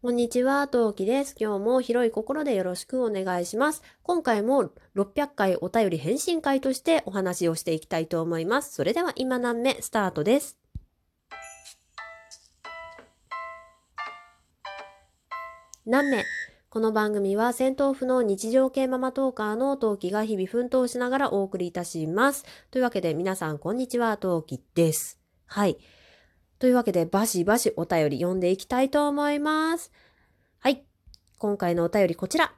こんにちは、トウキです。今日も広い心でよろしくお願いします。今回も600回お便り返信会としてお話をしていきたいと思います。それでは今何目スタートです。何目？この番組は戦闘府の日常系ママトーカーのトウキが日々奮闘しながらお送りいたします。というわけで皆さんこんにちは、トウキです。はい。というわけで、バシバシお便り読んでいきたいと思います。はい。今回のお便りこちら。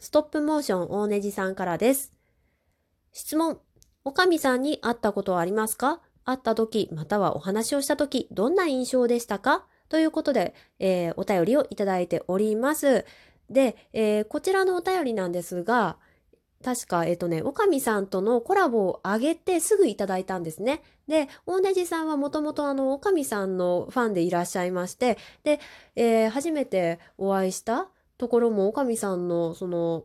ストップモーション大ネジさんからです。質問。おかみさんに会ったことはありますか？会った時、またはお話をした時、どんな印象でしたか？ということで、えーお便りをいただいております。で、えーこちらのお便りなんですが、確か、えっ、とね、おかみさんとのコラボを上げてすぐいただいたんですね。で、大ネジさんはもともとあの、おかみさんのファンでいらっしゃいまして、で、えー初めてお会いしたところも、おかみさんのその、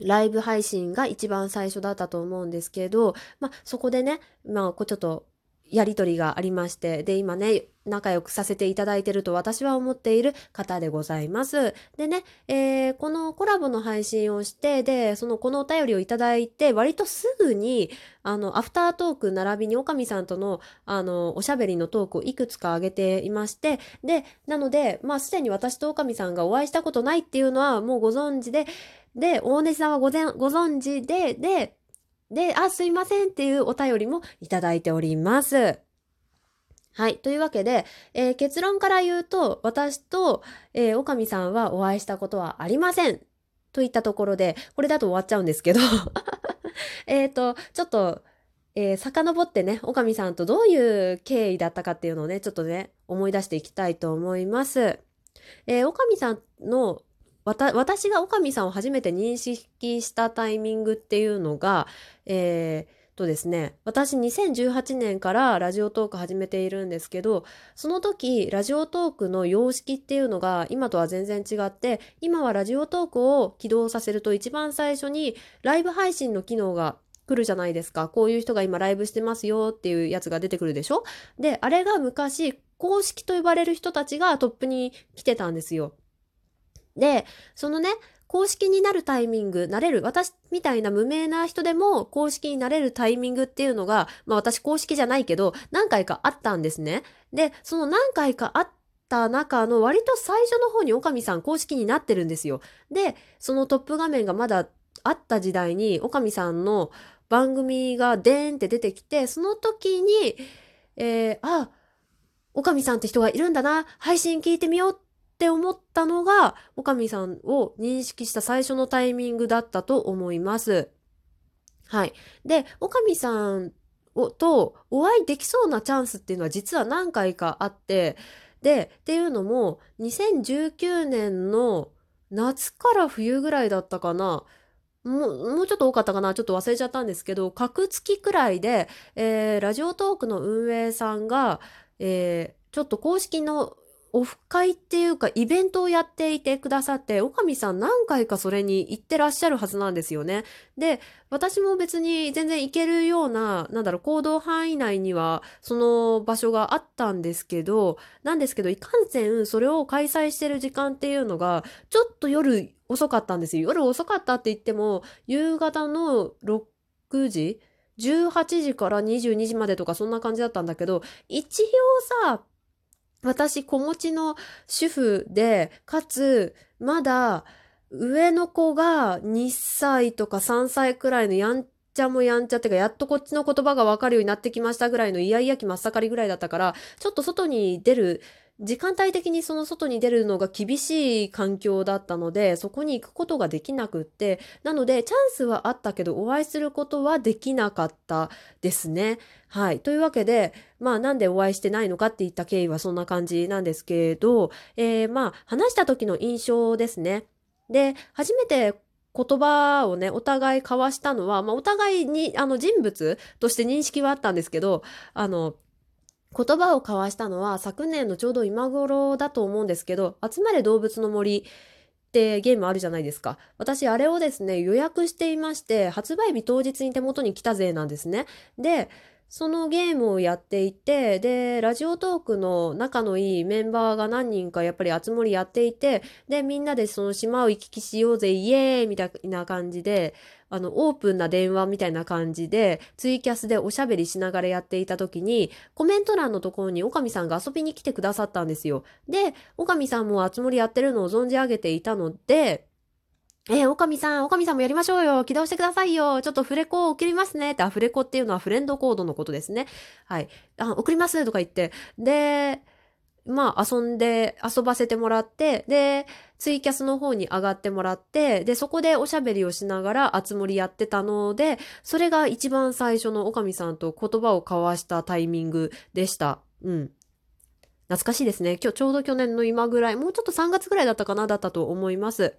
ライブ配信が一番最初だったと思うんですけど、まあ、そこでね、まあ、こうちょっと、やりとりがありまして、で、今ね、仲良くさせていただいてると私は思っている方でございます。でね、えーこのコラボの配信をして、で、その、このお便りをいただいて、割とすぐに、あの、アフタートーク並びにおかみさんとの、あの、おしゃべりのトークをいくつか上げていまして、で、なので、まあ、すでに私とおかみさんがお会いしたことないっていうのはもうご存知で、で、大根さんはごぜんご存知で、で、で、あ、すいませんっていうお便りもいただいております。はい。というわけで、えー結論から言うと、私と、えー、おかみさんはお会いしたことはありません。といったところで、これだと終わっちゃうんですけど、えっと、ちょっと、えー遡ってね、おかみさんとどういう経緯だったかっていうのをね、ちょっとね、思い出していきたいと思います。えー、おかみさんの、私がおかみさんを初めて認識したタイミングっていうのが、えーとですね、私2018年からラジオトーク始めているんですけど、その時、ラジオトークの様式っていうのが今とは全然違って、今はラジオトークを起動させると一番最初にライブ配信の機能が来るじゃないですか。こういう人が今ライブしてますよっていうやつが出てくるでしょ？で、あれが昔、公式と呼ばれる人たちがトップに来てたんですよ。で、そのね、公式になるタイミング、なれる、私みたいな無名な人でも公式になれるタイミングっていうのが、まあ私公式じゃないけど、何回かあったんですね。で、その何回かあった中の割と最初の方におかみさん公式になってるんですよ。で、そのトップ画面がまだあった時代に、おかみさんの番組がデーンって出てきて、その時に、えー、あ、おかみさんって人がいるんだな、配信聞いてみようっって思ったのが、おかみさんを認識した最初のタイミングだったと思います。はい。で、おかみさんをとお会いできそうなチャンスっていうのは実は何回かあって、で、っていうのも、2019年の夏から冬ぐらいだったかな。もう、もうちょっと多かったかなちょっと忘れちゃったんですけど、格付きくらいで、えーラジオトークの運営さんが、えーちょっと公式のオフ会っていうかイベントをやっていてくださって、おかみさん何回かそれに行ってらっしゃるはずなんですよね。で、私も別に全然行けるような、なんだろう、行動範囲内にはその場所があったんですけど、なんですけど、いかんせんそれを開催してる時間っていうのが、ちょっと夜遅かったんですよ。夜遅かったって言っても、夕方の6時18時から22時までとかそんな感じだったんだけど、一応さ、私子持ちの主婦で、かつ、まだ上の子が2歳とか3歳くらいのやんちゃもやんちゃってか、やっとこっちの言葉がわかるようになってきましたぐらいのイヤイヤ期真っ盛りぐらいだったから、ちょっと外に出る、時間帯的にその外に出るのが厳しい環境だったので、そこに行くことができなくって、なので、チャンスはあったけど、お会いすることはできなかったですね。はい。というわけで、まあなんでお会いしてないのかっていった経緯はそんな感じなんですけれど、えーまあ話した時の印象ですね。で、初めて言葉をね、お互い交わしたのは、まあお互いにあの人物として認識はあったんですけど、あの、言葉を交わしたのは昨年のちょうど今頃だと思うんですけど、集まれ動物の森ってゲームあるじゃないですか。私、あれをですね、予約していまして、発売日当日に手元に来たぜなんですね。で、そのゲームをやっていて、で、ラジオトークの仲のいいメンバーが何人かやっぱり集まりやっていて、で、みんなでその島を行き来しようぜ、イエーイみたいな感じで、あの、オープンな電話みたいな感じで、ツイキャスでおしゃべりしながらやっていた時に、コメント欄のところにおかみさんが遊びに来てくださったんですよ。で、おかみさんもあつ森やってるのを存じ上げていたので、えー、おかみさん、おかみさんもやりましょうよ。起動してくださいよ。ちょっとフレコを送りますね。って、あ、フレコっていうのはフレンドコードのことですね。はい。あ、送りますとか言って。で、まあ、遊んで、遊ばせてもらって、で、ツイキャスの方に上がってもらって、で、そこでおしゃべりをしながら、あつ森やってたので、それが一番最初のおかみさんと言葉を交わしたタイミングでした。うん。懐かしいですね。今日ちょうど去年の今ぐらい、もうちょっと3月ぐらいだったかな、だったと思います。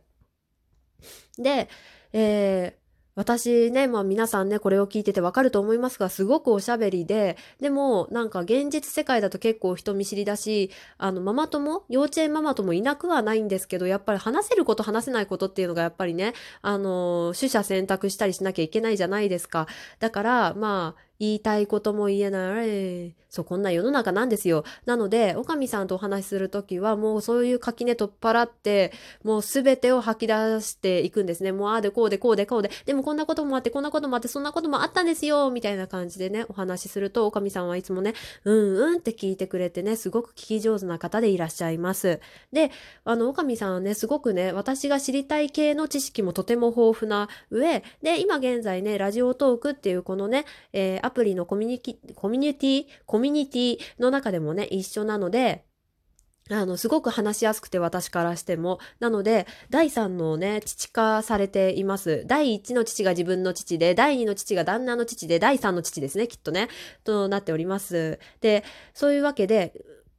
で、えー、私ね、まあ皆さんね、これを聞いててわかると思いますが、すごくおしゃべりで、でもなんか現実世界だと結構人見知りだし、あの、ママ友、幼稚園ママ友いなくはないんですけど、やっぱり話せること話せないことっていうのがやっぱりね、あの、取捨選択したりしなきゃいけないじゃないですか。だから、まあ、言いたいことも言えない。そう、こんな世の中なんですよ。なので、おかみさんとお話しするときは、もうそういう垣根取っ払って、もうすべてを吐き出していくんですね。もうああでこうでこうでこうで、でもこんなこともあって、こんなこともあって、そんなこともあったんですよ、みたいな感じでね、お話しすると、おかみさんはいつもね、うんうんって聞いてくれてね、すごく聞き上手な方でいらっしゃいます。で、あの、おかみさんはね、すごくね、私が知りたい系の知識もとても豊富な上、で、今現在ね、ラジオトークっていうこのね、えー、アプリのコミュニティ、コミュニティ、コミュニティの中でもね、一緒なので、あの、すごく話しやすくて私からしても。なので、第3のね、父化されています。第1の父が自分の父で、第2の父が旦那の父で、第3の父ですね、きっとね、となっております。で、そういうわけで、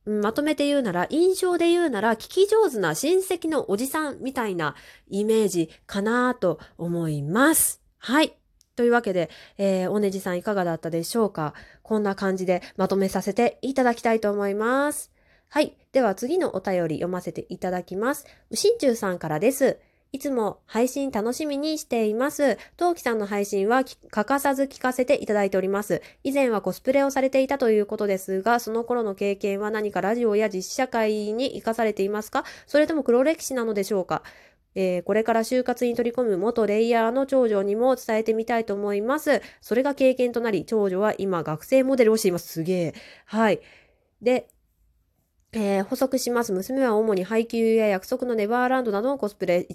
まとめて言うなら、印象で言うなら、聞き上手な親戚のおじさんみたいなイメージかなと思います。はい。というわけで、えー、おねじさんいかがだったでしょうか？こんな感じでまとめさせていただきたいと思います。はい。では次のお便り読ませていただきます。うしんちゅうさんからです。いつも配信楽しみにしています。トウキさんの配信は欠かさず聞かせていただいております。以前はコスプレをされていたということですが、その頃の経験は何かラジオや実社会に活かされていますか？それとも黒歴史なのでしょうか？えー、これから就活に取り込む元レイヤーの長女にも伝えてみたいと思います。それが経験となり、長女は今学生モデルをしています。すげえ。はい。で、えー、補足します。娘は主に配給や約束のネバーランドなどのコスプレ、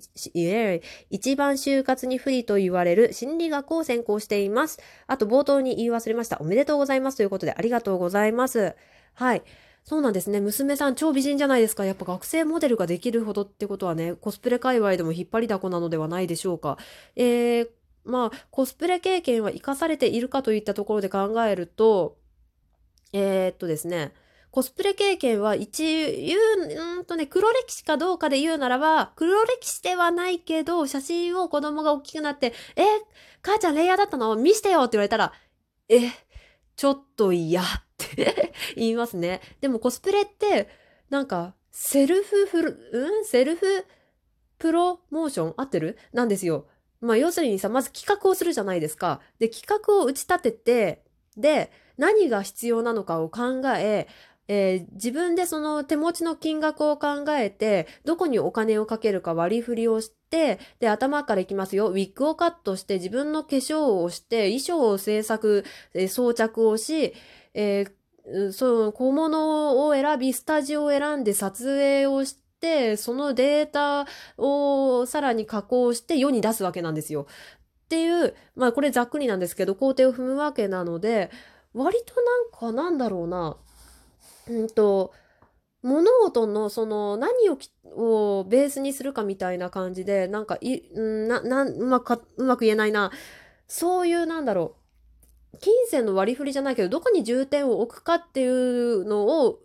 一番就活に不利と言われる心理学を専攻しています。あと冒頭に言い忘れました。おめでとうございますということでありがとうございます。はい。そうなんですね。娘さん超美人じゃないですか。やっぱ学生モデルができるほどってことはね、コスプレ界隈でも引っ張りだこなのではないでしょうか。えー、まあ、コスプレ経験は活かされているかといったところで考えると、えー、っとですね、コスプレ経験は一、言う、うんとね、黒歴史かどうかで言うならば、黒歴史ではないけど、写真を子供が大きくなって、え、母ちゃんレイヤーだったの？見してよって言われたら、え、ちょっと嫌っって言いますね。でもコスプレって、なんか、セルフフル、うん？セルフプロモーション合ってる？なんですよ。まあ要するにさ、まず企画をするじゃないですか。で、企画を打ち立てて、で、何が必要なのかを考え、えー、自分でその手持ちの金額を考えて、どこにお金をかけるか割り振りをして、で、頭からいきますよ。ウィッグをカットして、自分の化粧をして、衣装を制作、えー、装着をし、えー、その小物を選び、スタジオを選んで撮影をして、そのデータをさらに加工して世に出すわけなんですよ。っていう、まあこれざっくりなんですけど、工程を踏むわけなので、割となんかなんだろうな、うんと、物事のその何ををベースにするかみたいな感じで、なんかい、な、な、うまくうまく言えないな。そういうなんだろう。金銭の割り振りじゃないけど、どこに重点を置くかっていうのを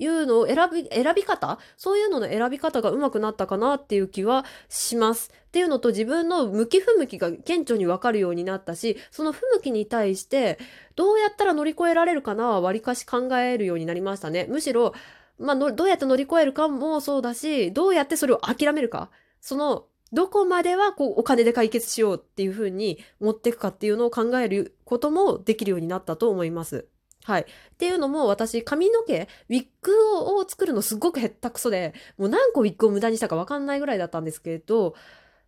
いうのを選び、選び方？そういうのの選び方が上手くなったかなっていう気はします。っていうのと自分の向き不向きが顕著にわかるようになったし、その不向きに対してどうやったら乗り越えられるかなは割かし考えるようになりましたね。むしろ、まあ、どうやって乗り越えるかもそうだし、どうやってそれを諦めるか？その、どこまではこうお金で解決しようっていうふうに持っていくかっていうのを考えることもできるようになったと思います。はい。っていうのも私髪の毛、ウィッグを作るのすごくへったくそで、もう何個ウィッグを無駄にしたかわかんないぐらいだったんですけど、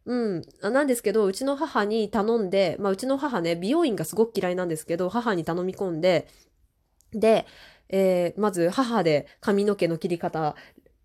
うん。なんですけど、うちの母に頼んで、まあうちの母ね、美容院がすごく嫌いなんですけど、母に頼み込んで、で、えー、まず母で髪の毛の切り方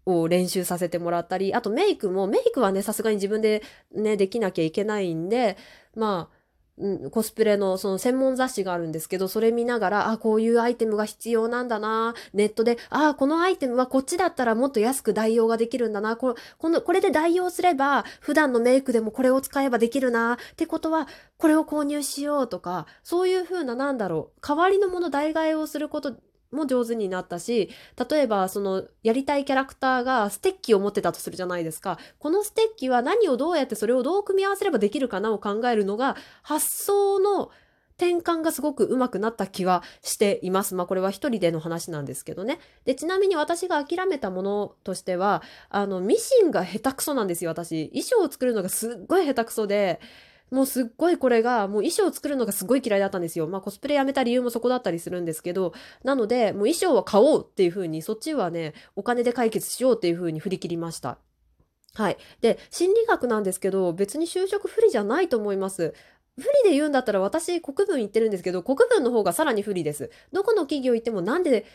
を練習させてもらったり、あとメイクも、メイクはね、さすがに自分でね、できなきゃいけないんで、まあ、うん、コスプレのその専門雑誌があるんですけど、それ見ながら、あ、こういうアイテムが必要なんだな。ネットで、あ、このアイテムはこっちだったらもっと安く代用ができるんだな。ここのこれで代用すれば、普段のメイクでもこれを使えばできるな。ってことは、これを購入しようとか、そういう風な、なんだろう、代わりのもの代替えをすることも上手になったし、例えばそのやりたいキャラクターがステッキを持ってたとするじゃないですか。このステッキは何をどうやってそれをどう組み合わせればできるかなを考えるのが発想の転換がすごく上手くなった気はしています。まあこれは一人での話なんですけどね。で、ちなみに私が諦めたものとしては、あの、ミシンが下手くそなんですよ、私。衣装を作るのがすっごい下手くそで、もうすっごいこれが、もう衣装を作るのがすごい嫌いだったんですよ。まあコスプレやめた理由もそこだったりするんですけど、なので、もう衣装は買おうっていう風に、そっちはね、お金で解決しようっていう風に振り切りました。はい。で、心理学なんですけど、別に就職不利じゃないと思います。不利で言うんだったら私国分行ってるんですけど、国分の方がさらに不利です。どこの企業行ってもなんで、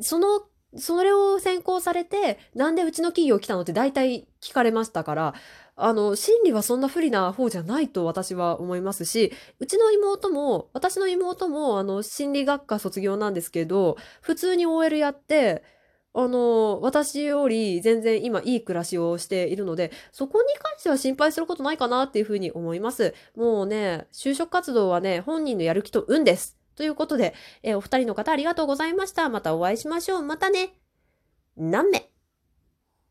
そのそれを先行されて、なんでうちの企業来たのって大体聞かれましたから、あの、心理はそんな不利な方じゃないと私は思いますし、うちの妹も、私の妹も、あの、心理学科卒業なんですけど、普通に OL やって、あの、私より全然今いい暮らしをしているので、そこに関しては心配することないかなっていうふうに思います。もうね、就職活動はね、本人のやる気と運です。ということで、え、お二人の方ありがとうございました。またお会いしましょう。またね。何名